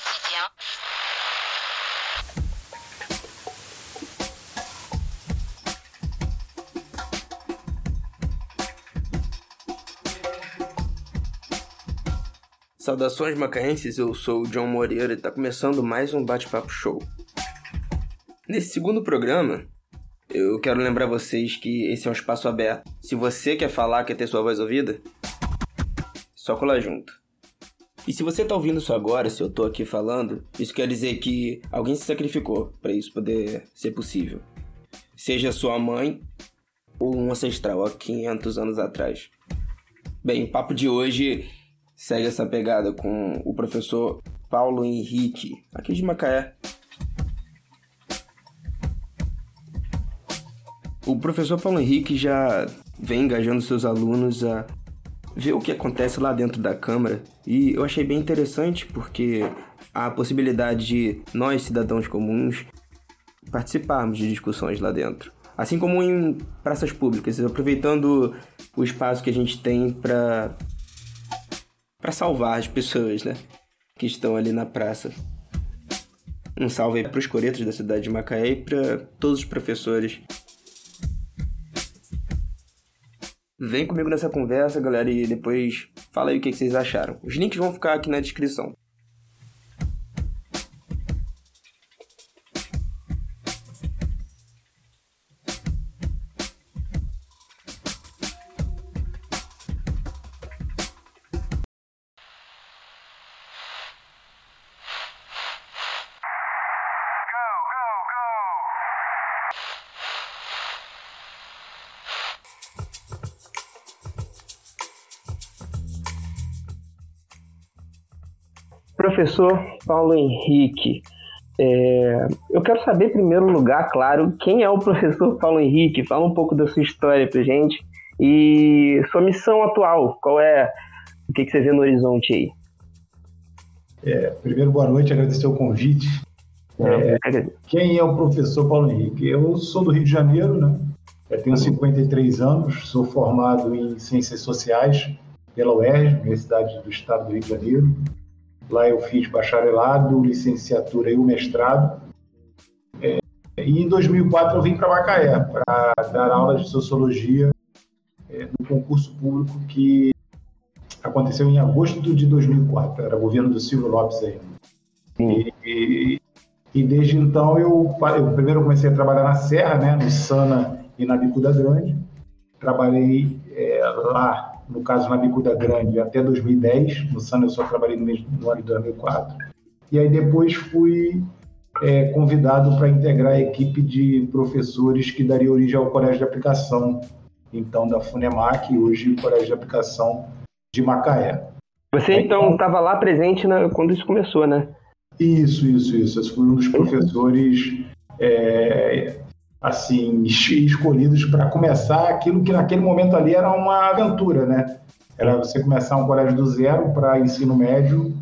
quotidien. Saudações macaenses, eu sou o John Moreira e está começando mais um Bate-Papo Show. Nesse segundo programa, eu quero lembrar vocês que esse é um espaço aberto. Se você quer falar, quer ter sua voz ouvida, só colar junto. E se você tá ouvindo isso agora, se eu tô aqui falando, isso quer dizer que alguém se sacrificou para isso poder ser possível. Seja sua mãe ou um ancestral há 500 anos atrás. Bem, o papo de hoje segue essa pegada com o professor Paulo Henrique, aqui de Macaé. O professor Paulo Henrique já vem engajando seus alunos a ver o que acontece lá dentro da Câmara e eu achei bem interessante porque a possibilidade de nós, cidadãos comuns, participarmos de discussões lá dentro. Assim como em praças públicas, aproveitando o espaço que a gente tem para para salvar as pessoas, né, que estão ali na praça. Um salve para os coretos da cidade de Macaé e para todos os professores Vem comigo nessa conversa, galera, e depois fala aí o que vocês acharam. Os links vão ficar aqui na descrição. Professor Paulo Henrique, é, eu quero saber, em primeiro lugar, claro, quem é o professor Paulo Henrique? Fala um pouco da sua história pra gente e sua missão atual. Qual é? O que, que você vê no horizonte aí? É, primeiro, boa noite, agradecer o convite. É, quem é o professor Paulo Henrique? Eu sou do Rio de Janeiro, né? Eu tenho 53 anos, sou formado em Ciências Sociais pela UERJ, Universidade do Estado do Rio de Janeiro. Lá eu fiz bacharelado, licenciatura e o mestrado. É, e em 2004 eu vim para Macaé para dar aulas de sociologia é, no concurso público que aconteceu em agosto de 2004. Era governo do Silvio Lopes ainda. E, e, e, desde então eu, eu, primeiro comecei a trabalhar na Serra, né, no Sana e na Bicuda Grande. Trabalhei é, lá no caso na Bicuda Grande, até 2010. No SAN eu só trabalhei no, mês, no ano de 2004. E aí depois fui é, convidado para integrar a equipe de professores que daria origem ao Colégio de Aplicação, então da FUNEMAC, hoje o Colégio de Aplicação de Macaé. Você então estava lá presente na, quando isso começou, né? Isso, isso, isso. Eu fui um dos professores é, assim escolhidos para começar aquilo que naquele momento ali era uma aventura, né? Era você começar um colégio do zero para ensino médio,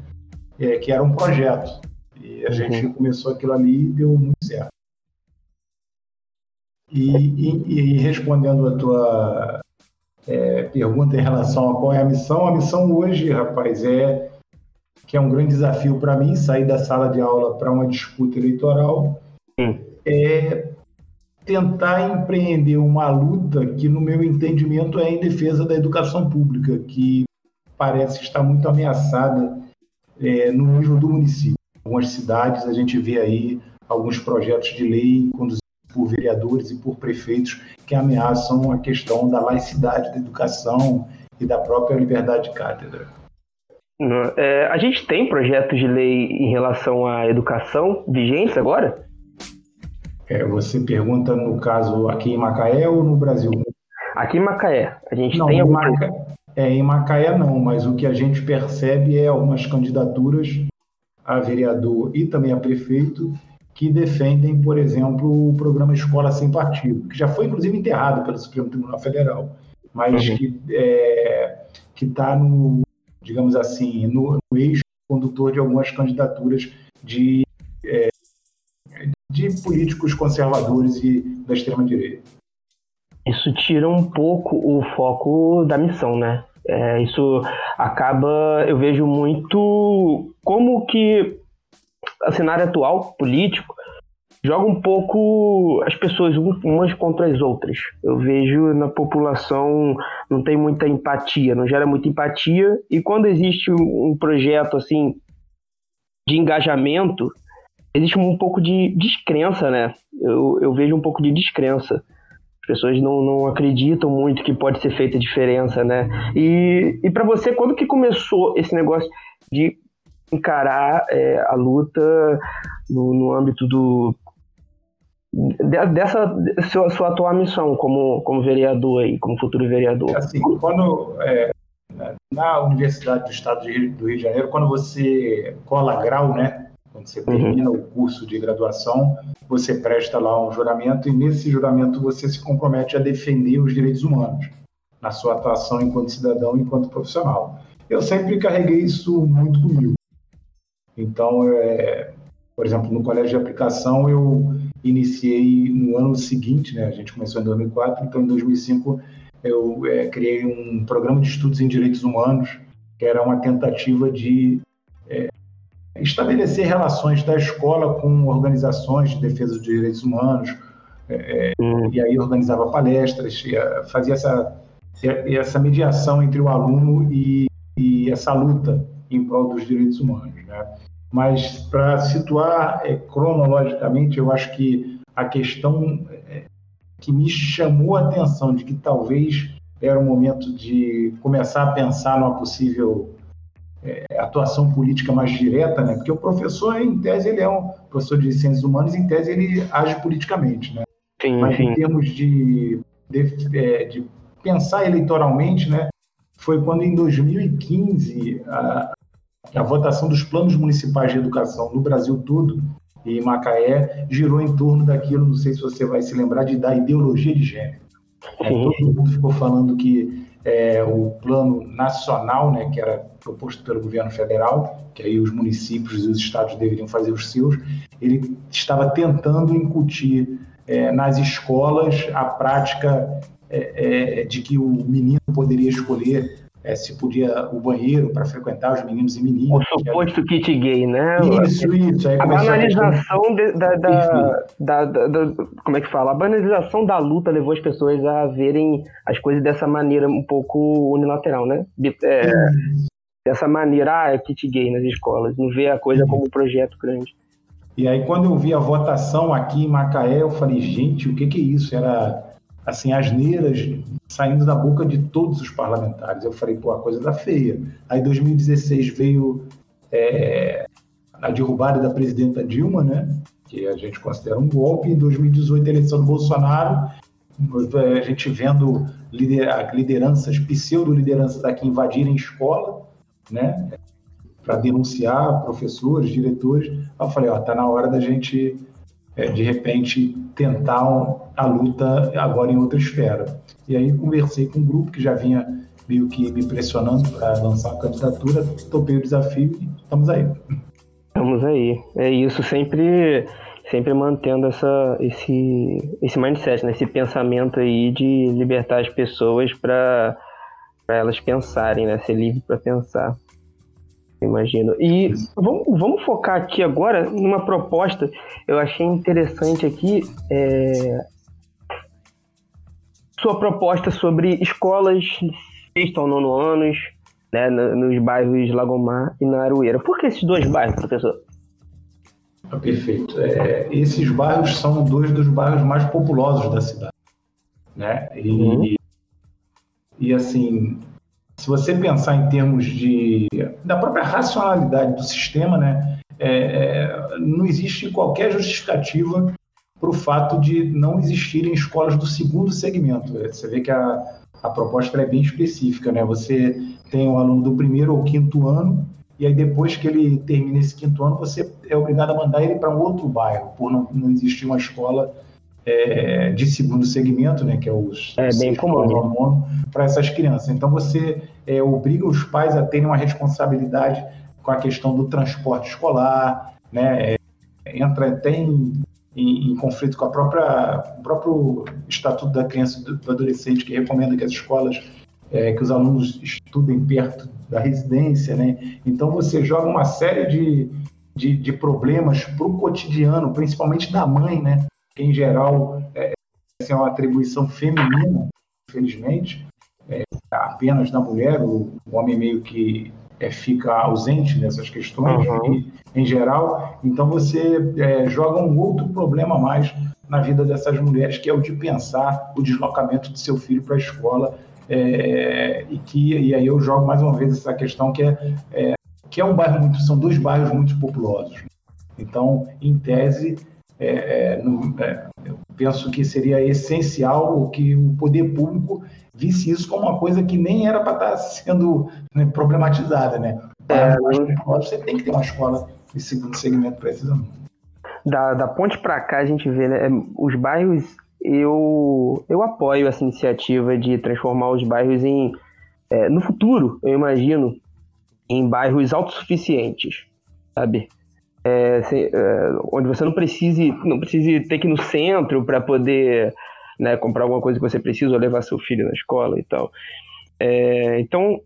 é, que era um projeto. E a uhum. gente começou aquilo ali e deu muito certo. E, e, e respondendo a tua é, pergunta em relação a qual é a missão, a missão hoje, rapaz, é que é um grande desafio para mim sair da sala de aula para uma disputa eleitoral. Hum. É tentar empreender uma luta que, no meu entendimento, é em defesa da educação pública, que parece estar muito ameaçada é, no nível do município. Em algumas cidades a gente vê aí alguns projetos de lei conduzidos por vereadores e por prefeitos que ameaçam a questão da laicidade da educação e da própria liberdade de cátedra. É, a gente tem projetos de lei em relação à educação vigentes agora? É, você pergunta, no caso, aqui em Macaé ou no Brasil? Aqui em Macaé. A gente não, tem alguma... É, em Macaé não, mas o que a gente percebe é algumas candidaturas a vereador e também a prefeito que defendem, por exemplo, o programa Escola Sem Partido, que já foi, inclusive, enterrado pelo Supremo Tribunal Federal, mas uhum. que é, está no, digamos assim, no, no eixo condutor de algumas candidaturas de é, de políticos conservadores e da extrema-direita. Isso tira um pouco o foco da missão, né? É, isso acaba, eu vejo muito como que o cenário atual político joga um pouco as pessoas umas contra as outras. Eu vejo na população não tem muita empatia, não gera muita empatia e quando existe um projeto assim de engajamento, existe um pouco de descrença, né? Eu, eu vejo um pouco de descrença. As pessoas não, não acreditam muito que pode ser feita diferença, né? E, e para você, quando que começou esse negócio de encarar é, a luta no, no âmbito do dessa sua, sua atual missão como, como vereador aí, como futuro vereador? Assim, quando é, na Universidade do Estado do Rio de Janeiro, quando você cola grau, né? Quando você termina uhum. o curso de graduação, você presta lá um juramento e nesse juramento você se compromete a defender os direitos humanos na sua atuação enquanto cidadão, enquanto profissional. Eu sempre carreguei isso muito comigo. Então, é, por exemplo, no colégio de aplicação eu iniciei no ano seguinte, né? A gente começou em 2004, então em 2005 eu é, criei um programa de estudos em direitos humanos, que era uma tentativa de estabelecer relações da escola com organizações de defesa dos direitos humanos, é, hum. e aí organizava palestras, fazia essa, essa mediação entre o aluno e, e essa luta em prol dos direitos humanos. Né? Mas para situar é, cronologicamente, eu acho que a questão é, que me chamou a atenção de que talvez era o momento de começar a pensar numa possível é, atuação política mais direta, né? Porque o professor, em tese, ele é um professor de ciências humanas, em tese ele age politicamente, né? Sim, Mas sim. em termos de, de, é, de, pensar eleitoralmente, né? Foi quando em 2015 a, a votação dos planos municipais de educação no Brasil todo e Macaé girou em torno daquilo, não sei se você vai se lembrar, de da ideologia de gênero. É, todo mundo ficou falando que é, o plano nacional, né, que era proposto pelo governo federal, que aí os municípios e os estados deveriam fazer os seus, ele estava tentando incutir é, nas escolas a prática é, é de que o menino poderia escolher é, se podia o banheiro para frequentar os meninos e meninas. O suposto kit gay, né? Isso, isso. Aí a banalização a de, da, da, da, da, Como é que fala? A banalização da luta levou as pessoas a verem as coisas dessa maneira um pouco unilateral, né? É, dessa maneira, ah, é kit gay nas escolas, não vê a coisa como um projeto grande. E aí, quando eu vi a votação aqui em Macaé, eu falei, gente, o que, que é isso? Era assim, asneiras saindo da boca de todos os parlamentares. Eu falei, pô, a coisa tá feia. Aí, 2016 veio é, a derrubada da presidenta Dilma, né? Que a gente considera um golpe. Em 2018, a eleição do Bolsonaro, a gente vendo lideranças, pseudo-lideranças daqui invadirem escola, né? Para denunciar professores, diretores. Eu falei, ó, tá na hora da gente é, de repente tentar a luta agora em outra esfera. E aí conversei com um grupo que já vinha meio que me pressionando para lançar a candidatura, topei o desafio e estamos aí. Estamos aí. É isso, sempre sempre mantendo essa, esse, esse mindset, né? esse pensamento aí de libertar as pessoas para elas pensarem, né? ser livre para pensar imagino. E vamos, vamos, focar aqui agora numa proposta eu achei interessante aqui. É... Sua proposta sobre escolas sexto ao nono anos, né, nos bairros Lagomar e na Arueira. Por que esses dois bairros, professor? Ah, perfeito. É, esses bairros são dois dos bairros mais populosos da cidade. Né? E, uhum. e assim, se você pensar em termos de da própria racionalidade do sistema, né, é, é não existe qualquer justificativa para o fato de não existirem escolas do segundo segmento. Você vê que a, a proposta é bem específica, né? Você tem um aluno do primeiro ou quinto ano e aí depois que ele termina esse quinto ano, você é obrigado a mandar ele para um outro bairro, por não, não existir uma escola é, de segundo segmento, né, que é os é bem comum para essas crianças. Então você é, obriga os pais a terem uma responsabilidade com a questão do transporte escolar, né, é, entra até em, em, em, conflito com a própria o próprio estatuto da criança e do adolescente que recomenda que as escolas é, que os alunos estudem perto da residência, né? Então você joga uma série de de, de problemas para o cotidiano, principalmente da mãe, né? Que em geral é, é uma atribuição feminina, infelizmente, é, apenas da mulher, o, o homem meio que é, fica ausente nessas questões, uhum. e, em geral. Então você é, joga um outro problema a mais na vida dessas mulheres, que é o de pensar o deslocamento de seu filho para a escola. É, e que e aí eu jogo mais uma vez essa questão que é, é que é um bairro muito são dois bairros muito populosos. Então, em tese, é, é, no, é, penso que seria essencial que o poder público visse isso como uma coisa que nem era para estar tá sendo né, problematizada, né? É, você tem que ter uma escola de segundo segmento para esses alunos. Da, da ponte para cá a gente vê, né, os bairros, eu, eu apoio essa iniciativa de transformar os bairros em, é, no futuro, eu imagino, em bairros autossuficientes, sabe? É, se, é, onde você não precise, não precise ter que ir no centro para poder né, comprar alguma coisa que você precisa ou levar seu filho na escola e tal. É, então,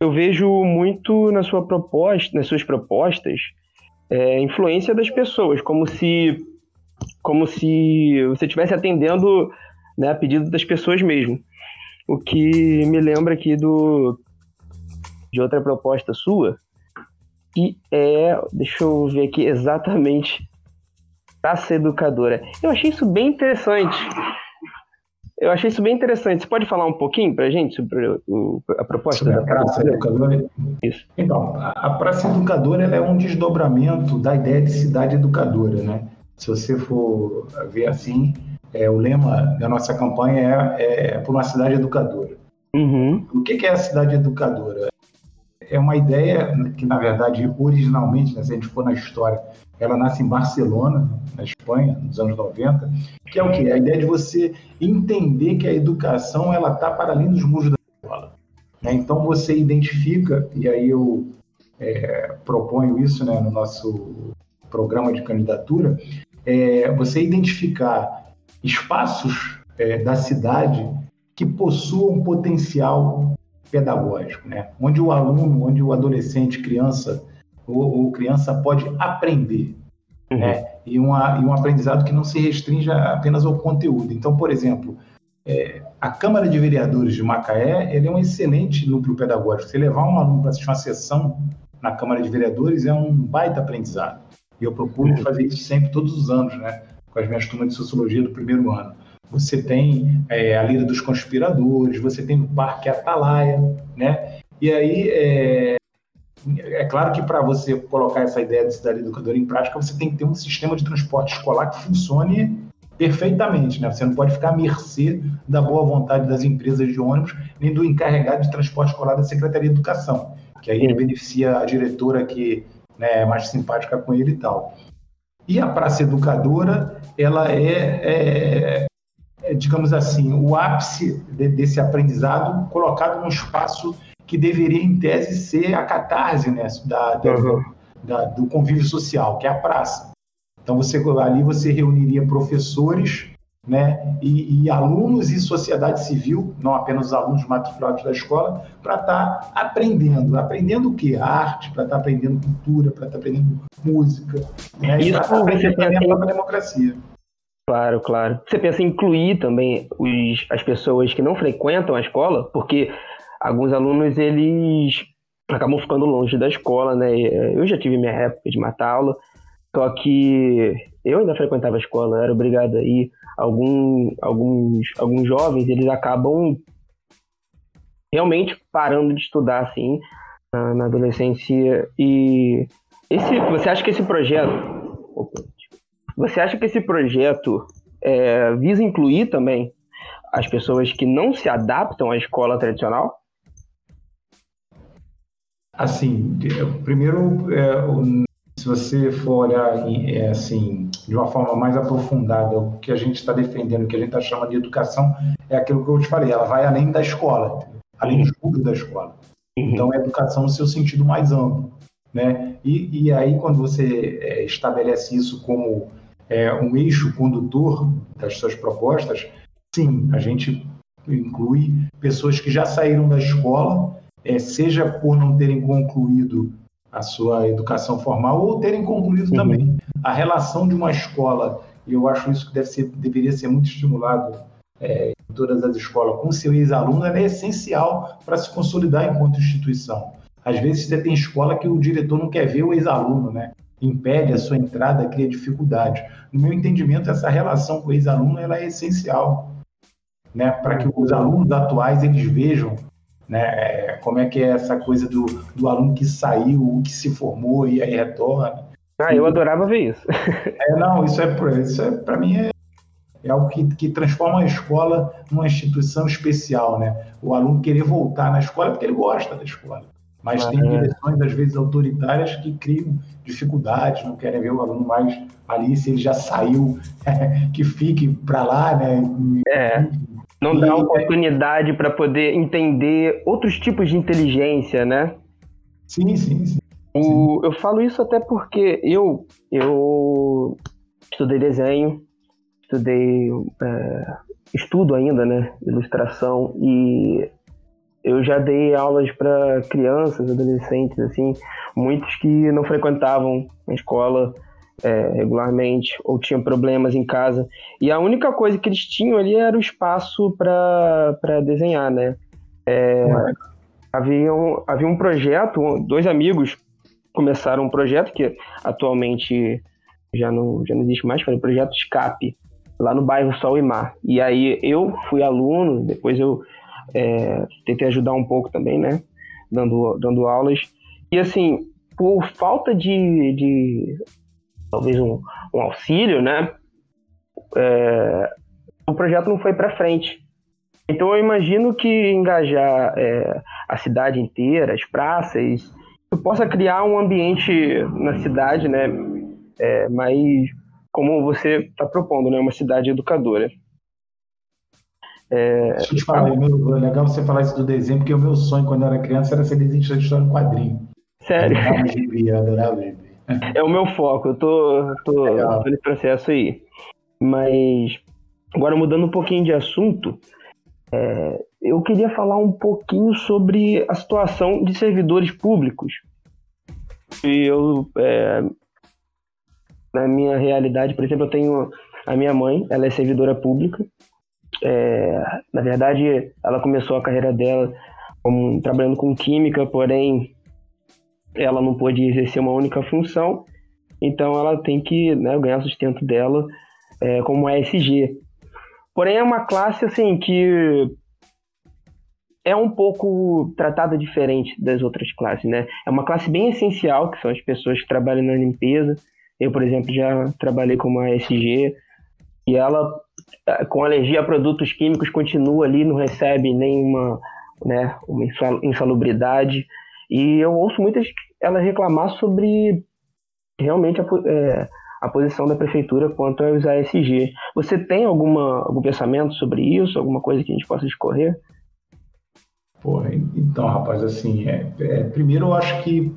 eu vejo muito na sua proposta, nas suas propostas, é, influência das pessoas, como se, como se você estivesse atendendo né, a pedido das pessoas mesmo. O que me lembra aqui do de outra proposta sua, que é, deixa eu ver aqui exatamente, praça educadora. Eu achei isso bem interessante. Eu achei isso bem interessante. Você pode falar um pouquinho para a gente sobre o, a proposta sobre da Praça Educadora? Isso. Então, a Praça Educadora é um desdobramento da ideia de cidade educadora, né? Se você for ver assim, é, o lema da nossa campanha é, é por uma cidade educadora. Uhum. O que é a cidade educadora? É uma ideia que, na verdade, originalmente, né, se a gente for na história, ela nasce em Barcelona, na Espanha, nos anos 90, que é o quê? A ideia de você entender que a educação ela está para além dos muros da escola. Né? Então você identifica, e aí eu é, proponho isso né, no nosso programa de candidatura, é, você identificar espaços é, da cidade que possuam potencial pedagógico, né? onde o aluno, onde o adolescente, criança, ou, ou criança pode aprender. Uhum. Né? E, uma, e um aprendizado que não se restringe apenas ao conteúdo. Então, por exemplo, é, a Câmara de Vereadores de Macaé ele é um excelente núcleo pedagógico. Você levar um aluno para assistir uma sessão na Câmara de Vereadores é um baita aprendizado. E eu procuro uhum. fazer isso sempre, todos os anos, né? com as minhas turmas de Sociologia do primeiro ano. Você tem é, a Lira dos Conspiradores, você tem o Parque Atalaia, né? E aí, é, é claro que para você colocar essa ideia de cidade educadora em prática, você tem que ter um sistema de transporte escolar que funcione perfeitamente, né? Você não pode ficar à mercê da boa vontade das empresas de ônibus, nem do encarregado de transporte escolar da Secretaria de Educação, que aí ele beneficia a diretora que né, é mais simpática com ele e tal. E a praça educadora, ela é, é, é digamos assim, o ápice de, desse aprendizado colocado num espaço que deveria, em tese, ser a catarse né, da, da, uhum. da, do convívio social, que é a praça. Então, você, ali você reuniria professores né, e, e, alunos e sociedade civil, não apenas os alunos matriculados da escola, para estar tá aprendendo. Aprendendo o quê? arte, para estar tá aprendendo cultura, para estar tá aprendendo música. Né, Isso para estar tá aprendendo também a democracia. Claro, claro. Você pensa em incluir também os, as pessoas que não frequentam a escola, porque alguns alunos eles acabam ficando longe da escola, né? Eu já tive minha época de matar aula, só que eu ainda frequentava a escola, era obrigado a ir. Algum, alguns, alguns jovens eles acabam realmente parando de estudar assim na, na adolescência e esse você acha que esse projeto você acha que esse projeto é, visa incluir também as pessoas que não se adaptam à escola tradicional Assim, primeiro, é, se você for olhar é, assim, de uma forma mais aprofundada, o que a gente está defendendo, o que a gente está chamando de educação, é aquilo que eu te falei, ela vai além da escola, além do estudo da escola. Uhum. Então, é educação no seu sentido mais amplo. Né? E, e aí, quando você é, estabelece isso como é, um eixo condutor das suas propostas, sim, a gente inclui pessoas que já saíram da escola é, seja por não terem concluído a sua educação formal ou terem concluído uhum. também. A relação de uma escola, e eu acho isso que deve ser, deveria ser muito estimulado é, em todas as escolas, com seu ex-aluno, é essencial para se consolidar enquanto instituição. Às vezes você tem escola que o diretor não quer ver o ex-aluno, né? Impede a sua entrada, cria dificuldade. No meu entendimento, essa relação com o ex-aluno ela é essencial, né, para que os alunos atuais eles vejam, né, é, como é que é essa coisa do, do aluno que saiu, que se formou e aí retorna. Ah, eu adorava ver isso. É, não, isso é, isso é para mim é, é algo que, que transforma a escola numa instituição especial, né? O aluno querer voltar na escola porque ele gosta da escola. Mas tem direções, às vezes, autoritárias que criam dificuldades, não querem ver o aluno mais ali, se ele já saiu, que fique para lá, né? É. Não dá oportunidade para poder entender outros tipos de inteligência, né? Sim, sim, sim. O, eu falo isso até porque eu, eu estudei desenho, estudei é, estudo ainda, né? Ilustração e eu já dei aulas para crianças, adolescentes, assim, muitos que não frequentavam a escola é, regularmente ou tinham problemas em casa. E a única coisa que eles tinham ali era o espaço para desenhar, né? É, havia, um, havia um projeto, dois amigos começaram um projeto que atualmente já não, já não existe mais, foi o projeto Escape, lá no bairro Sol e Mar. E aí eu fui aluno, depois eu é, tentei ajudar um pouco também, né? Dando, dando aulas. E assim, por falta de, de talvez um, um auxílio, né? É, o projeto não foi para frente. Então eu imagino que engajar é, a cidade inteira, as praças, possa criar um ambiente na cidade, né? É, mais como você está propondo, né? Uma cidade educadora. É, Deixa eu te falar, meu, é legal você falar isso do desenho, porque o meu sonho quando eu era criança era ser desenhista de história em quadrinho. Sério? Eu adorava É o meu foco, eu tô, tô, tô nesse processo aí. Mas, agora mudando um pouquinho de assunto, é, eu queria falar um pouquinho sobre a situação de servidores públicos. E eu, é, na minha realidade, por exemplo, eu tenho a minha mãe, ela é servidora pública, é, na verdade, ela começou a carreira dela como, trabalhando com química, porém ela não pôde exercer uma única função, então ela tem que né, ganhar sustento dela é, como ASG. Porém, é uma classe assim que é um pouco tratada diferente das outras classes, né? É uma classe bem essencial, que são as pessoas que trabalham na limpeza. Eu, por exemplo, já trabalhei como ASG e ela com alergia a produtos químicos continua ali, não recebe nenhuma né, uma insalubridade. E eu ouço muitas elas reclamar sobre realmente a, é, a posição da prefeitura quanto aos ASG. Você tem alguma, algum pensamento sobre isso? Alguma coisa que a gente possa discorrer? Pô, então, rapaz, assim, é, é, primeiro eu acho que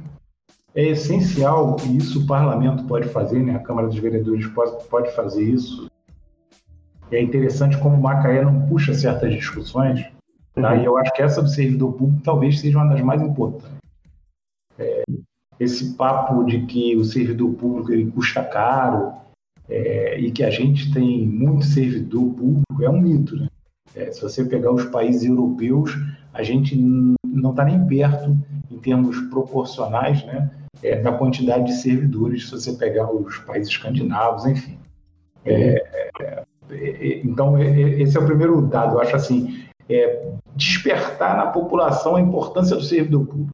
é essencial, e isso o parlamento pode fazer, né? a Câmara dos Vereadores pode, pode fazer isso, é interessante como o Macaé não puxa certas discussões, tá? Uhum. e eu acho que essa do servidor público talvez seja uma das mais importantes. É, esse papo de que o servidor público ele custa caro é, e que a gente tem muito servidor público é um mito. Né? É, se você pegar os países europeus, a gente não está nem perto, em termos proporcionais, né, é, da quantidade de servidores, se você pegar os países escandinavos, enfim. É então, esse é o primeiro dado. Eu acho assim, é, despertar na população a importância do servidor público.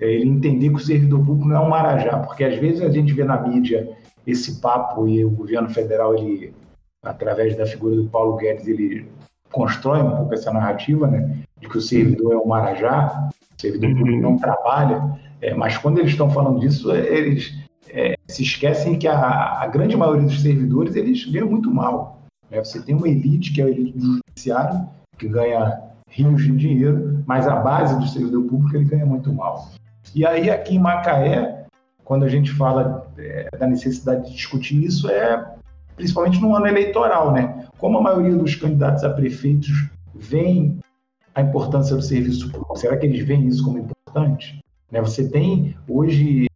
É ele entender que o servidor público não é um marajá, porque às vezes a gente vê na mídia esse papo e o governo federal, ele, através da figura do Paulo Guedes, ele constrói um pouco essa narrativa, né, de que o servidor é um marajá, o servidor uhum. público não trabalha, é, mas quando eles estão falando disso, eles é, se esquecem que a, a, grande maioria dos servidores, eles ganham muito mal. Né? Você tem uma elite, que é a elite do judiciário, que ganha rios de dinheiro, mas a base do servidor público ele ganha muito mal. E aí, aqui em Macaé, quando a gente fala é, da necessidade de discutir isso, é principalmente no ano eleitoral, né? Como a maioria dos candidatos a prefeitos veem a importância do serviço público, será que eles veem isso como importante? Né? Você tem hoje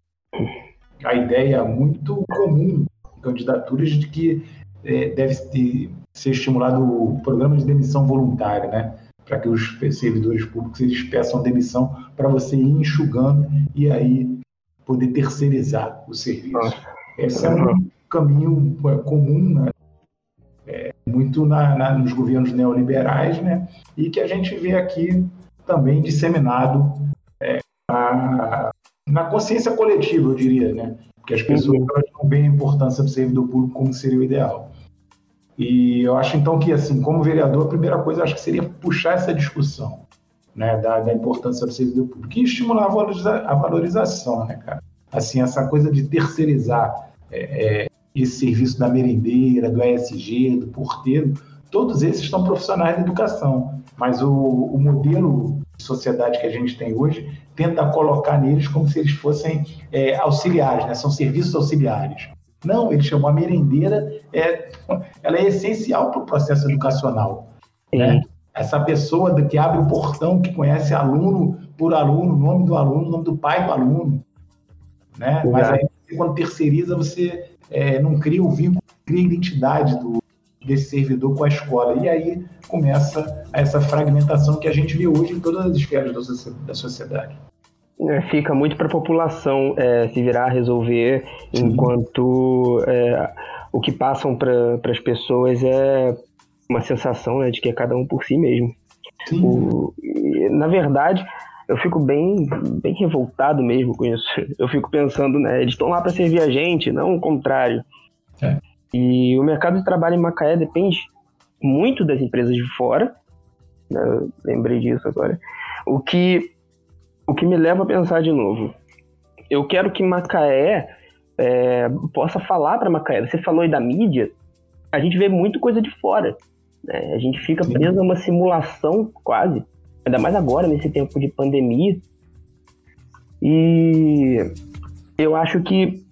a ideia muito comum em candidaturas de que é, deve ter, ser estimulado o programa de demissão voluntária, né? para que os servidores públicos eles peçam demissão para você ir enxugando e aí poder terceirizar o serviço. Esse é um caminho é, comum, né? é, muito na, na, nos governos neoliberais, né? e que a gente vê aqui também disseminado é, a, na consciência coletiva, eu diria, né? porque as pessoas uhum. não veem a importância do servidor público como seria o ideal. E eu acho então que, assim, como vereador, a primeira coisa acho que seria puxar essa discussão, né, da, da importância do servidor público e estimular a, valoriza a valorização, né, cara? Assim, essa coisa de terceirizar é, é, esse serviço da merendeira, do ESG, do porteiro, todos esses estão profissionais da educação, mas o, o modelo de sociedade que a gente tem hoje tenta colocar neles como se eles fossem é, auxiliares, né? São serviços auxiliares. Não, ele chamou a merendeira, é, ela é essencial para o processo educacional. Né? Essa pessoa que abre o portão, que conhece aluno por aluno, nome do aluno, nome do pai do aluno. Né? Mas aí, quando terceiriza, você é, não cria o vínculo, cria a identidade do, desse servidor com a escola. E aí começa essa fragmentação que a gente vê hoje em todas as esferas da sociedade. É, fica muito para a população é, se virar a resolver, Sim. enquanto é, o que passam para as pessoas é uma sensação né, de que é cada um por si mesmo. O, na verdade, eu fico bem, bem revoltado mesmo com isso. Eu fico pensando, né, eles estão lá para servir a gente, não o contrário. É. E o mercado de trabalho em Macaé depende muito das empresas de fora. Né, lembrei disso agora. O que o que me leva a pensar de novo. Eu quero que Macaé é, possa falar para Macaé. Você falou aí da mídia, a gente vê muito coisa de fora. Né? A gente fica Sim. preso a uma simulação quase, ainda mais agora, nesse tempo de pandemia. E eu acho que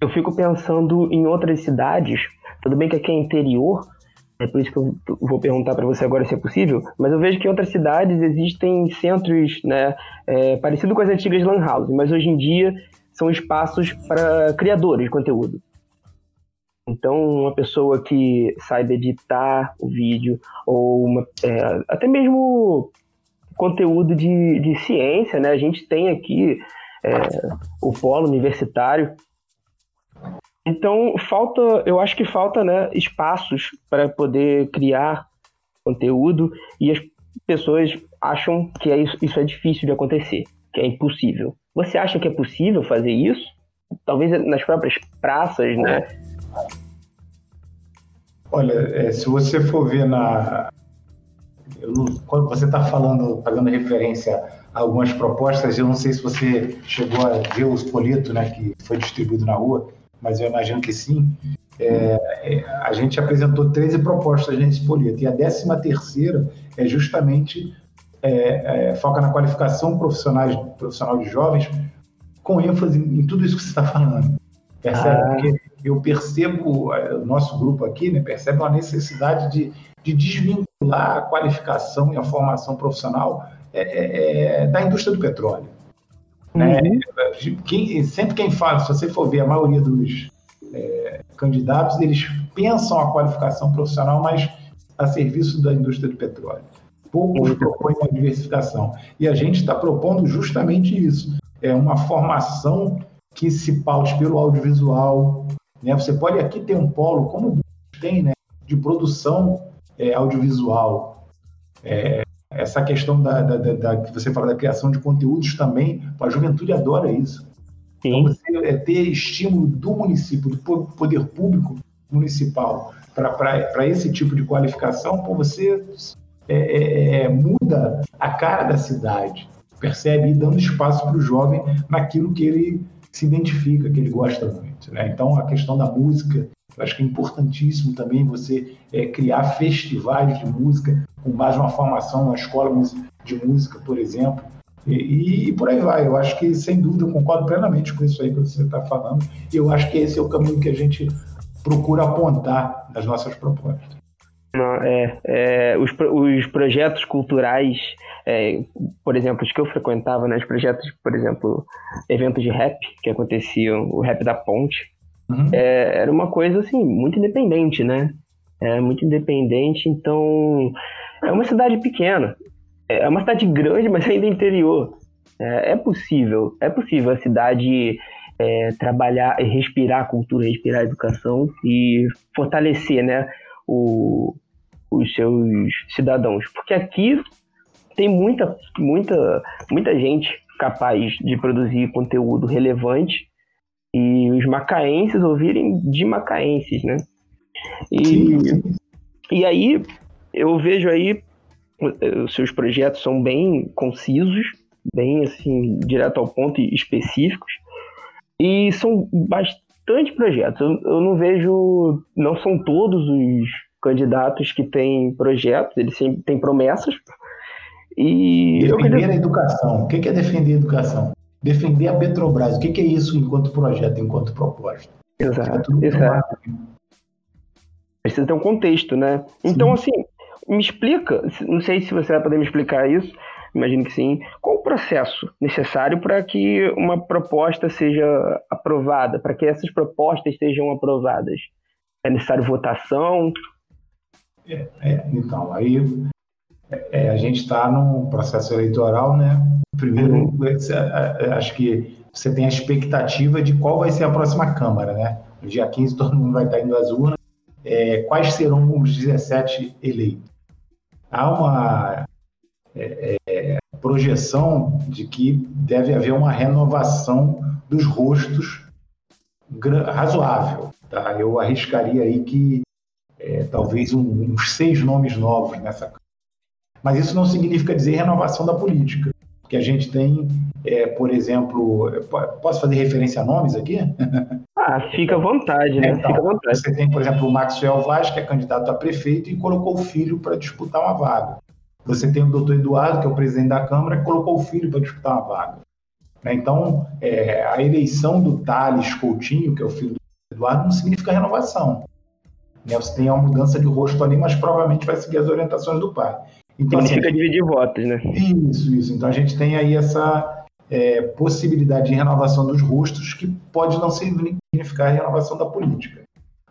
eu fico pensando em outras cidades. Tudo bem que aqui é interior, é por isso que eu vou perguntar para você agora se é possível, mas eu vejo que em outras cidades existem centros, né, é, parecido com as antigas lan mas hoje em dia são espaços para criadores de conteúdo. Então, uma pessoa que saiba editar o vídeo, ou uma, é, até mesmo conteúdo de, de ciência, né? A gente tem aqui é, o polo universitário então, falta, eu acho que falta né, espaços para poder criar conteúdo e as pessoas acham que é isso, isso é difícil de acontecer, que é impossível. Você acha que é possível fazer isso? Talvez nas próprias praças, né? Olha, é, se você for ver na. Quando você está falando, fazendo referência a algumas propostas, eu não sei se você chegou a ver os folhetos né, que foi distribuído na rua mas eu imagino que sim. É, é a gente apresentou 13 propostas nesse folheto, e a 13 terceira é justamente é, é, foca na qualificação profissional, profissional de jovens, com ênfase em tudo isso que você está falando. Percebe? Ah. Porque eu percebo, é, o nosso grupo aqui né, percebe uma necessidade de, de desvincular a qualificação e a formação profissional é, da indústria do petróleo. Né? Uhum. Quem, sempre quem fala, se você for ver a maioria dos é, candidatos, eles pensam a qualificação profissional, mas a serviço da indústria do petróleo. Poucos uhum. propõem uma diversificação. E a gente está propondo justamente isso. É uma formação que se paute pelo audiovisual. Né? Você pode aqui ter um polo, como tem, né? de produção é, audiovisual. É, essa questão da, da, da, da, que você fala da criação de conteúdos também, a juventude adora isso. Sim. Então, você é, ter estímulo do município, do poder público municipal, para esse tipo de qualificação, pô, você é, é, é, muda a cara da cidade, percebe? E dando espaço para o jovem naquilo que ele se identifica, que ele gosta muito. Né? Então, a questão da música, eu acho que é importantíssimo também você é, criar festivais de música com mais uma formação na escola de música, por exemplo. E, e, por aí vai. Eu acho que, sem dúvida, eu concordo plenamente com isso aí que você está falando. E eu acho que esse é o caminho que a gente procura apontar nas nossas propostas. Não, é, é, os, os projetos culturais, é, por exemplo, os que eu frequentava, né, os projetos, por exemplo, eventos de rap que aconteciam, o rap da ponte, uhum. é, era uma coisa assim, muito independente, né? É muito independente, então é uma cidade pequena. É uma cidade grande, mas ainda interior. É, é possível, é possível a cidade é, trabalhar e respirar a cultura, respirar a educação e fortalecer, né? O, os seus cidadãos. Porque aqui tem muita, muita, muita gente capaz de produzir conteúdo relevante e os macaenses ouvirem de macaenses, né? E, e aí eu vejo aí os seus projetos são bem concisos, bem assim, direto ao ponto e específicos. E são bastante projetos. Eu, eu não vejo, não são todos os candidatos que têm projetos, eles sempre têm promessas. E defender queria... a educação. O que é defender a educação? Defender a Petrobras. O que é isso enquanto projeto, enquanto proposta? Exato, é exato. Precisa ter um contexto, né? Então, sim. assim, me explica, não sei se você vai poder me explicar isso, imagino que sim. Qual o processo necessário para que uma proposta seja aprovada, para que essas propostas sejam aprovadas? É necessário votação? É, é, então, aí é, a gente está num processo eleitoral, né? Primeiro, uhum. acho que você tem a expectativa de qual vai ser a próxima Câmara, né? No dia 15 todo mundo vai estar indo às urnas. É, quais serão os 17 eleitos? Há uma é, é, projeção de que deve haver uma renovação dos rostos razoável. Tá? Eu arriscaria aí que é, talvez um, uns seis nomes novos nessa Câmara. Mas isso não significa dizer renovação da política, porque a gente tem, é, por exemplo, posso fazer referência a nomes aqui? Ah, fica à vontade, né? Então, fica à vontade. Você tem, por exemplo, o Maxwell Vaz, que é candidato a prefeito e colocou o filho para disputar uma vaga. Você tem o doutor Eduardo, que é o presidente da Câmara, que colocou o filho para disputar uma vaga. Né? Então, é, a eleição do Thales Coutinho, que é o filho do Eduardo, não significa renovação. Né? Você tem uma mudança de rosto ali, mas provavelmente vai seguir as orientações do pai. Então, Significa assim, dividir votos, né? Isso, isso. Então a gente tem aí essa é, possibilidade de renovação dos rostos que pode não significar a renovação da política.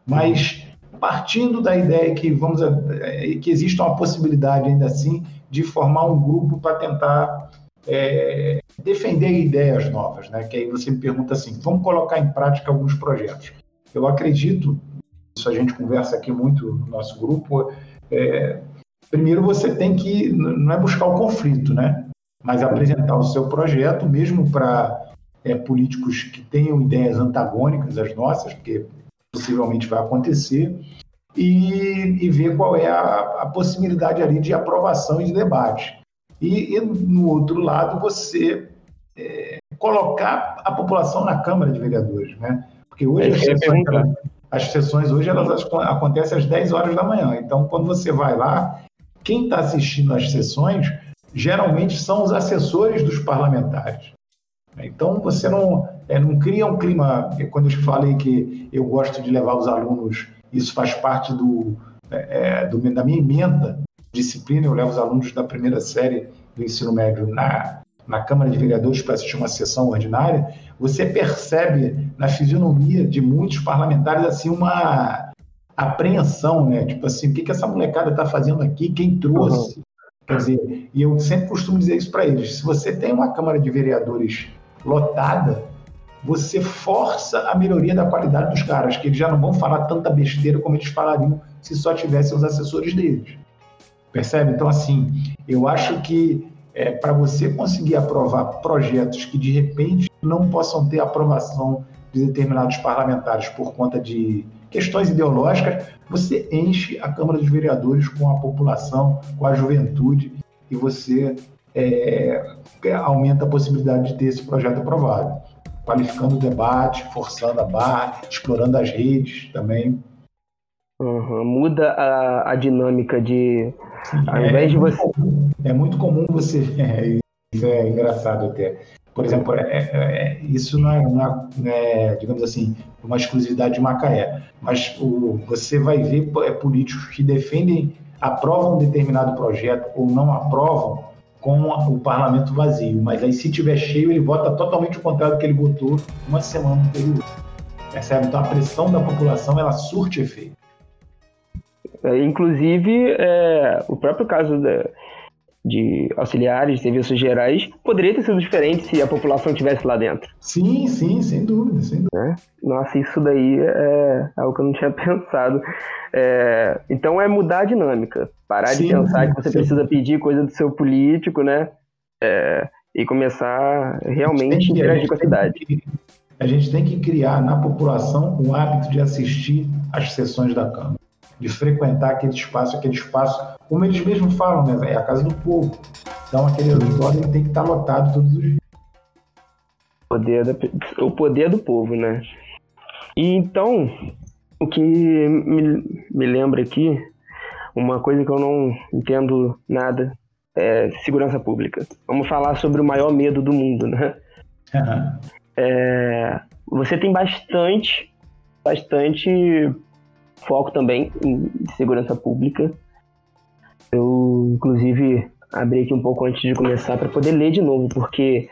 Mas partindo da ideia que vamos é, que existe uma possibilidade ainda assim de formar um grupo para tentar é, defender ideias novas, né? Que aí você me pergunta assim, vamos colocar em prática alguns projetos. Eu acredito isso a gente conversa aqui muito no nosso grupo, é, primeiro você tem que, não é buscar o conflito, né? Mas apresentar o seu projeto, mesmo para é, políticos que tenham ideias antagônicas às nossas, porque possivelmente vai acontecer, e, e ver qual é a, a, possibilidade ali de aprovação e de debate. E, e no outro lado, você é, colocar a população na Câmara de Vereadores, né? Porque hoje é, as sessões, as sessões hoje elas acontecem às 10 horas da manhã. Então, quando você vai lá, quem está assistindo às sessões geralmente são os assessores dos parlamentares. Então, você não, é, não cria um clima. Quando eu falei que eu gosto de levar os alunos, isso faz parte do, é, do da minha emenda disciplina, eu levo os alunos da primeira série do ensino médio na, na Câmara de Vereadores para assistir uma sessão ordinária, você percebe na fisionomia de muitos parlamentares assim uma apreensão, né? Tipo assim, o que, que essa molecada está fazendo aqui? Quem trouxe? Uhum. Quer dizer, e eu sempre costumo dizer isso para eles: se você tem uma Câmara de Vereadores lotada, você força a melhoria da qualidade dos caras, que eles já não vão falar tanta besteira como eles falariam se só tivessem os assessores deles. Percebe? Então, assim, eu acho que é, para você conseguir aprovar projetos que de repente não possam ter aprovação de determinados parlamentares por conta de questões ideológicas, você enche a Câmara dos Vereadores com a população, com a juventude e você é, aumenta a possibilidade de ter esse projeto aprovado, qualificando o debate, forçando a barra, explorando as redes também. Uhum. Muda a, a dinâmica de ao é, invés de você. É muito comum você. É, isso é engraçado até. Por exemplo, é, é, é isso não é, não é, digamos assim, uma exclusividade de Macaé, mas o, você vai ver é, políticos que defendem, aprovam um determinado projeto ou não aprovam com o parlamento vazio, mas aí se tiver cheio ele vota totalmente o contrário do que ele votou uma semana anterior. Percebe? Então a pressão da população ela surte efeito. É, inclusive, é, o próprio caso da, de auxiliares, de serviços gerais, poderia ter sido diferente se a população estivesse lá dentro. Sim, sim, sem dúvida, sem dúvida. É? Nossa, isso daí é algo que eu não tinha pensado. É, então é mudar a dinâmica. Parar sim, de pensar que você sim. precisa pedir coisa do seu político, né? É, e começar realmente a interagir com a cidade. Que, a gente tem que criar na população o hábito de assistir às sessões da Câmara de frequentar aquele espaço, aquele espaço, como eles mesmos falam, né? É a casa do povo. Então aquele auditório tem que estar lotado todos os dias. O poder, da, o poder do povo, né? E então, o que me, me lembra aqui, uma coisa que eu não entendo nada é segurança pública. Vamos falar sobre o maior medo do mundo, né? Uhum. É, você tem bastante, bastante foco também em segurança pública. Eu, inclusive, abri aqui um pouco antes de começar para poder ler de novo, porque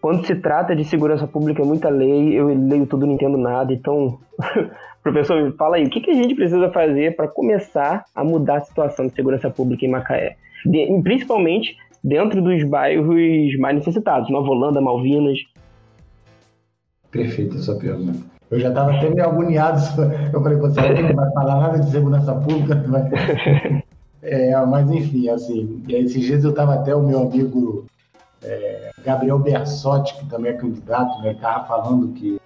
quando se trata de segurança pública é muita lei, eu leio tudo, não entendo nada. Então, professor, fala aí, o que, que a gente precisa fazer para começar a mudar a situação de segurança pública em Macaé? De, principalmente dentro dos bairros mais necessitados, Nova Holanda, Malvinas. Perfeito essa pergunta. Eu já estava até meio agoniado. Eu falei, você não vai falar nada de segurança pública. É, mas enfim, assim, esses dias eu estava até o meu amigo é, Gabriel Bersotti, que também é candidato, né, estava falando que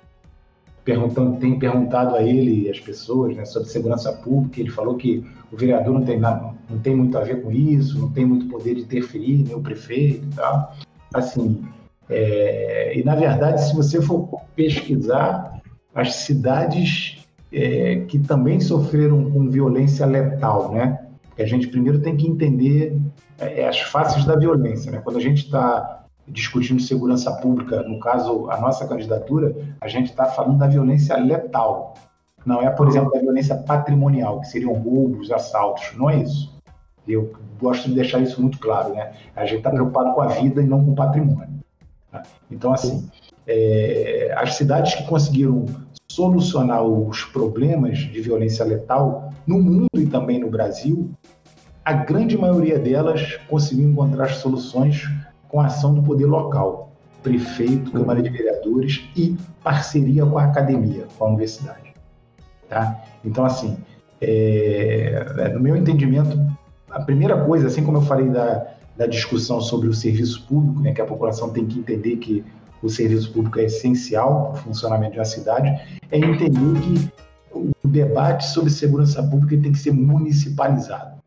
perguntando, tem perguntado a ele as pessoas né, sobre segurança pública. Ele falou que o vereador não tem nada, não tem muito a ver com isso, não tem muito poder de interferir, nem o prefeito e tal. Assim, é, e na verdade, se você for pesquisar, as cidades é, que também sofreram com violência letal, né? a gente primeiro tem que entender é, as faces da violência, né? Quando a gente está discutindo segurança pública, no caso a nossa candidatura, a gente está falando da violência letal. Não é, por exemplo, da violência patrimonial, que seriam roubos, assaltos. Não é isso. Eu gosto de deixar isso muito claro, né? A gente está preocupado com a vida e não com o patrimônio. Tá? Então, assim, é, as cidades que conseguiram solucionar os problemas de violência letal no mundo e também no Brasil, a grande maioria delas conseguiu encontrar soluções com a ação do poder local, prefeito, Câmara de Vereadores e parceria com a academia, com a universidade. Tá? Então, assim, é, é no meu entendimento, a primeira coisa, assim como eu falei da, da discussão sobre o serviço público, né, que a população tem que entender que o serviço público é essencial para o funcionamento de uma cidade, é entender que o debate sobre segurança pública tem que ser municipalizado.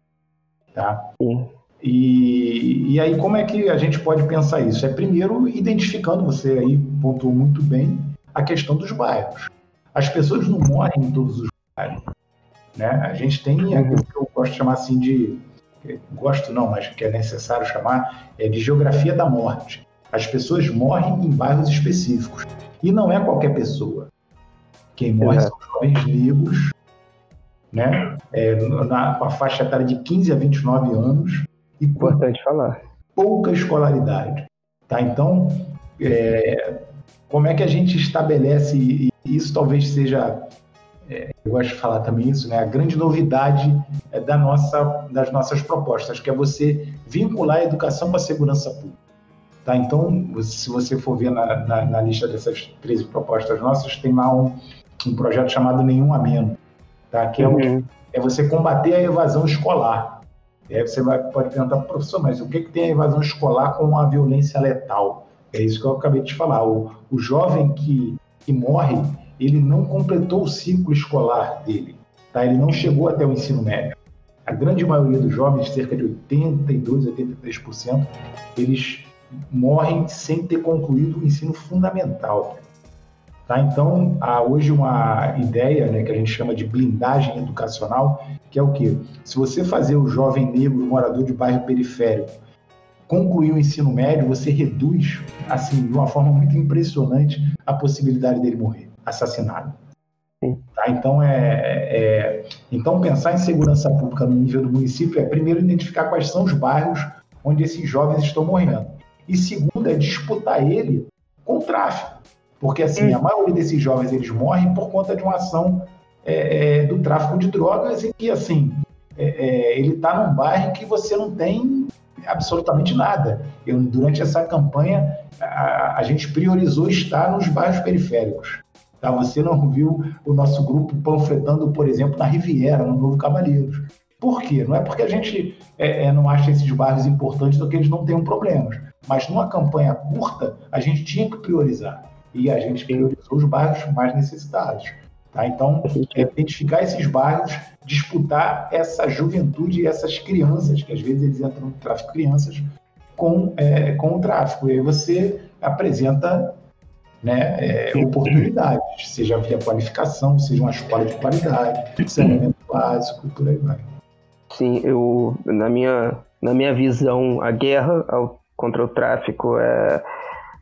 Tá? Sim. E, e aí, como é que a gente pode pensar isso? É primeiro identificando, você aí pontuou muito bem, a questão dos bairros. As pessoas não morrem em todos os bairros. Né? A gente tem uhum. aquilo que eu gosto de chamar assim de. Gosto não, mas que é necessário chamar, é de geografia da morte. As pessoas morrem em bairros específicos. E não é qualquer pessoa. Quem morre uhum. são jovens negros, né? É, na, com a faixa etária de 15 a 29 anos. E Importante falar. Pouca escolaridade. Tá? Então, é, como é que a gente estabelece, e isso talvez seja, é, eu gosto de falar também isso, né? a grande novidade é da nossa, das nossas propostas, que é você vincular a educação com a segurança pública. Tá? Então, se você for ver na, na, na lista dessas 13 propostas nossas, tem lá um, um projeto chamado Nenhum a Menos, tá? que é, uhum. é você combater a evasão escolar. E aí você vai, pode perguntar, professor, mas o que, que tem a evasão escolar com a violência letal? É isso que eu acabei de falar. O, o jovem que, que morre, ele não completou o ciclo escolar dele. Tá? Ele não chegou até o ensino médio. A grande maioria dos jovens, cerca de 82, 83%, eles morrem sem ter concluído o ensino fundamental. Tá? Então, há hoje uma ideia né, que a gente chama de blindagem educacional, que é o quê? Se você fazer o jovem negro morador de bairro periférico concluir o ensino médio, você reduz, assim, de uma forma muito impressionante, a possibilidade dele morrer assassinado. Tá? Então, é, é, então, pensar em segurança pública no nível do município é, primeiro, identificar quais são os bairros onde esses jovens estão morrendo. E segundo, é disputar ele com o tráfico. Porque, assim, a maioria desses jovens, eles morrem por conta de uma ação é, é, do tráfico de drogas e que, assim, é, é, ele está num bairro que você não tem absolutamente nada. Eu, durante essa campanha, a, a gente priorizou estar nos bairros periféricos. Tá? Você não viu o nosso grupo panfletando, por exemplo, na Riviera, no Novo Cavaleiros. Por quê? Não é porque a gente é, é, não acha esses bairros importantes ou que eles não tenham problemas. Mas numa campanha curta, a gente tinha que priorizar. E a gente priorizou os bairros mais necessitados. Tá? Então, é identificar esses bairros, disputar essa juventude e essas crianças, que às vezes eles entram no tráfico de crianças, com, é, com o tráfico. E aí você apresenta né, é, oportunidades, seja via qualificação, seja uma escola de qualidade, saneamento básico, por aí vai. Sim, eu, na minha, na minha visão, a guerra ao, contra o tráfico é,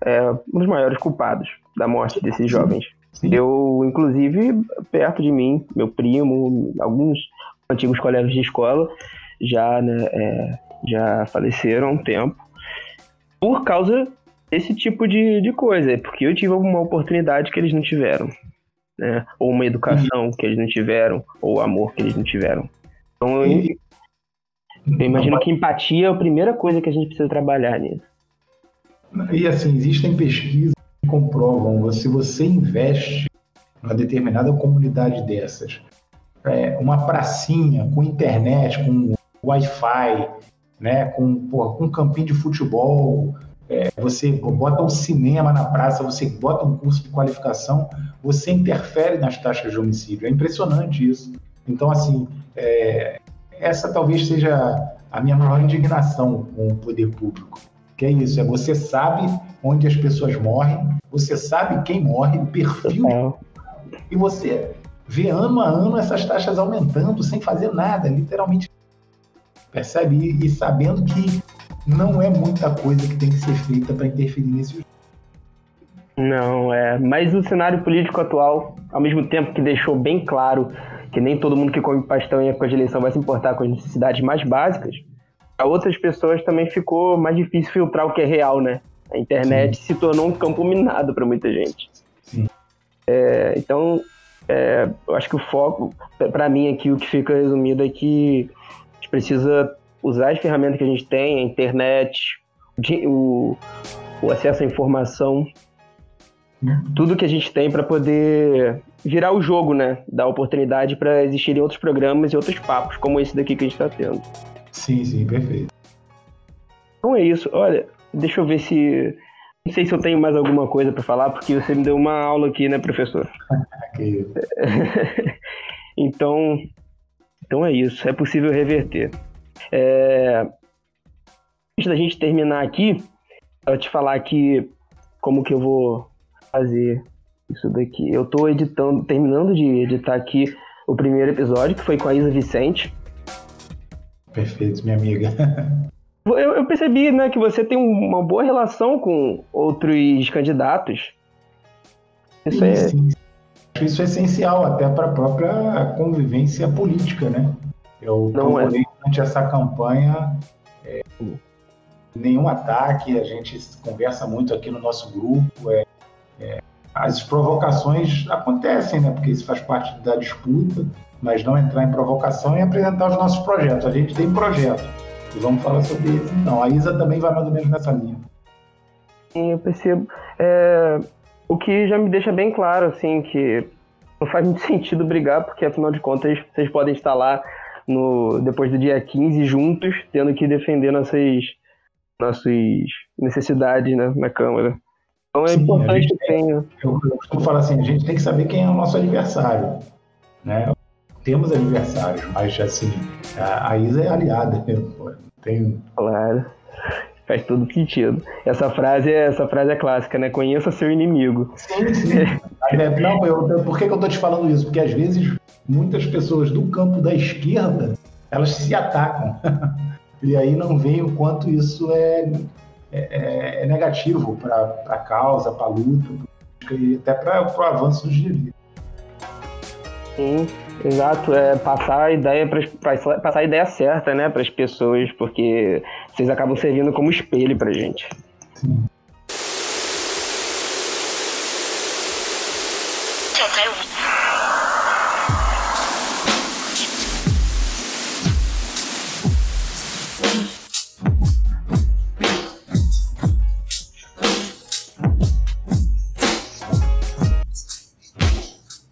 é um dos maiores culpados da morte desses jovens. Sim. Eu, inclusive, perto de mim, meu primo, alguns antigos colegas de escola já, né, é, já faleceram há um tempo por causa esse tipo de, de coisa, porque eu tive uma oportunidade que eles não tiveram, né? Ou uma educação uhum. que eles não tiveram, ou amor que eles não tiveram. Então eu, eu imagino que empatia é a primeira coisa que a gente precisa trabalhar nisso. E assim, existem pesquisas que comprovam, se você investe numa determinada comunidade dessas, é, uma pracinha com internet, com Wi-Fi, né, com, porra, com um campinho de futebol, é, você bota um cinema na praça, você bota um curso de qualificação, você interfere nas taxas de homicídio. É impressionante isso. Então, assim, é, essa talvez seja a minha maior indignação com o poder público. Que é isso, é você sabe onde as pessoas morrem, você sabe quem morre, o perfil, e você vê ano a ano essas taxas aumentando sem fazer nada, literalmente. Percebe? E sabendo que não é muita coisa que tem que ser feita para interferir nesse Não, é. Mas o cenário político atual, ao mesmo tempo que deixou bem claro que nem todo mundo que come pastel em época de eleição vai se importar com as necessidades mais básicas, para outras pessoas também ficou mais difícil filtrar o que é real, né? A internet Sim. se tornou um campo minado para muita gente. É, então, é, eu acho que o foco, para mim aqui, o que fica resumido é que a gente precisa usar as ferramentas que a gente tem, a internet, o, o acesso à informação, tudo que a gente tem para poder virar o jogo, né? Dar oportunidade para existirem outros programas e outros papos, como esse daqui que a gente está tendo. Sim, sim, perfeito. Então é isso. Olha, deixa eu ver se. Não sei se eu tenho mais alguma coisa para falar, porque você me deu uma aula aqui, né, professor? então, então é isso. É possível reverter. É... Antes da gente terminar aqui, eu te falar que como que eu vou fazer isso daqui. Eu tô editando, terminando de editar aqui o primeiro episódio, que foi com a Isa Vicente. Perfeito, minha amiga. Eu, eu percebi, né, que você tem uma boa relação com outros candidatos. Isso é... Sim. Isso é essencial até para a própria convivência política, né? Eu Não é. procurei é. durante essa campanha é, nenhum ataque, a gente conversa muito aqui no nosso grupo. É, é, as provocações acontecem, né? Porque isso faz parte da disputa, mas não entrar em provocação e apresentar os nossos projetos. A gente tem projeto e vamos falar sobre isso. Então, a Isa também vai mais ou menos nessa linha. Sim, eu percebo. É, o que já me deixa bem claro, assim, que não faz muito sentido brigar, porque afinal de contas vocês podem estar lá no, depois do dia 15 juntos, tendo que defender nossas, nossas necessidades né, na Câmara. Então é Sim, importante que tenha. Eu, eu costumo falar assim: a gente tem que saber quem é o nosso adversário. Né? Temos adversários, mas assim, a, a Isa é aliada. Né? Tem... Claro. Faz todo sentido. Essa frase, é, essa frase é clássica, né? Conheça seu inimigo. Sim, sim. Não, eu, por que, que eu tô te falando isso? Porque às vezes muitas pessoas do campo da esquerda elas se atacam. e aí não veem o quanto isso é, é, é negativo para a causa, para a luta, e até para o avanço dos direitos. Sim, exato. É passar a ideia para passar a ideia certa, né, para as pessoas, porque vocês acabam servindo como espelho para gente. Sim.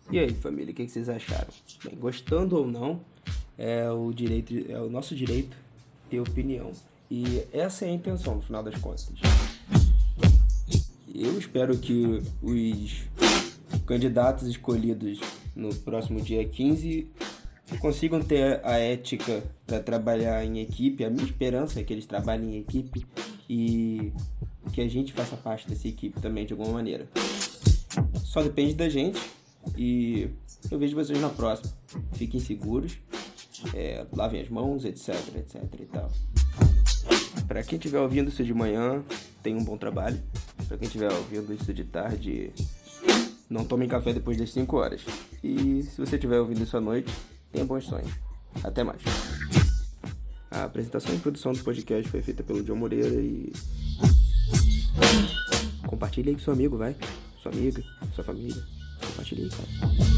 E aí, família, o que vocês acharam? Bem, gostando ou não, é o direito, é o nosso direito ter opinião. E essa é a intenção, no final das contas. Eu espero que os candidatos escolhidos no próximo dia 15 consigam ter a ética para trabalhar em equipe. A minha esperança é que eles trabalhem em equipe e que a gente faça parte dessa equipe também de alguma maneira. Só depende da gente e eu vejo vocês na próxima. Fiquem seguros, é, lavem as mãos, etc, etc e tal. Para quem estiver ouvindo isso de manhã, tenha um bom trabalho. Para quem estiver ouvindo isso de tarde, não tomem café depois das 5 horas. E se você estiver ouvindo isso à noite, tenha bons sonhos. Até mais. A apresentação e produção do podcast foi feita pelo John Moreira e. Compartilhe aí com seu amigo, vai. Sua amiga, sua família. Compartilhe aí, cara.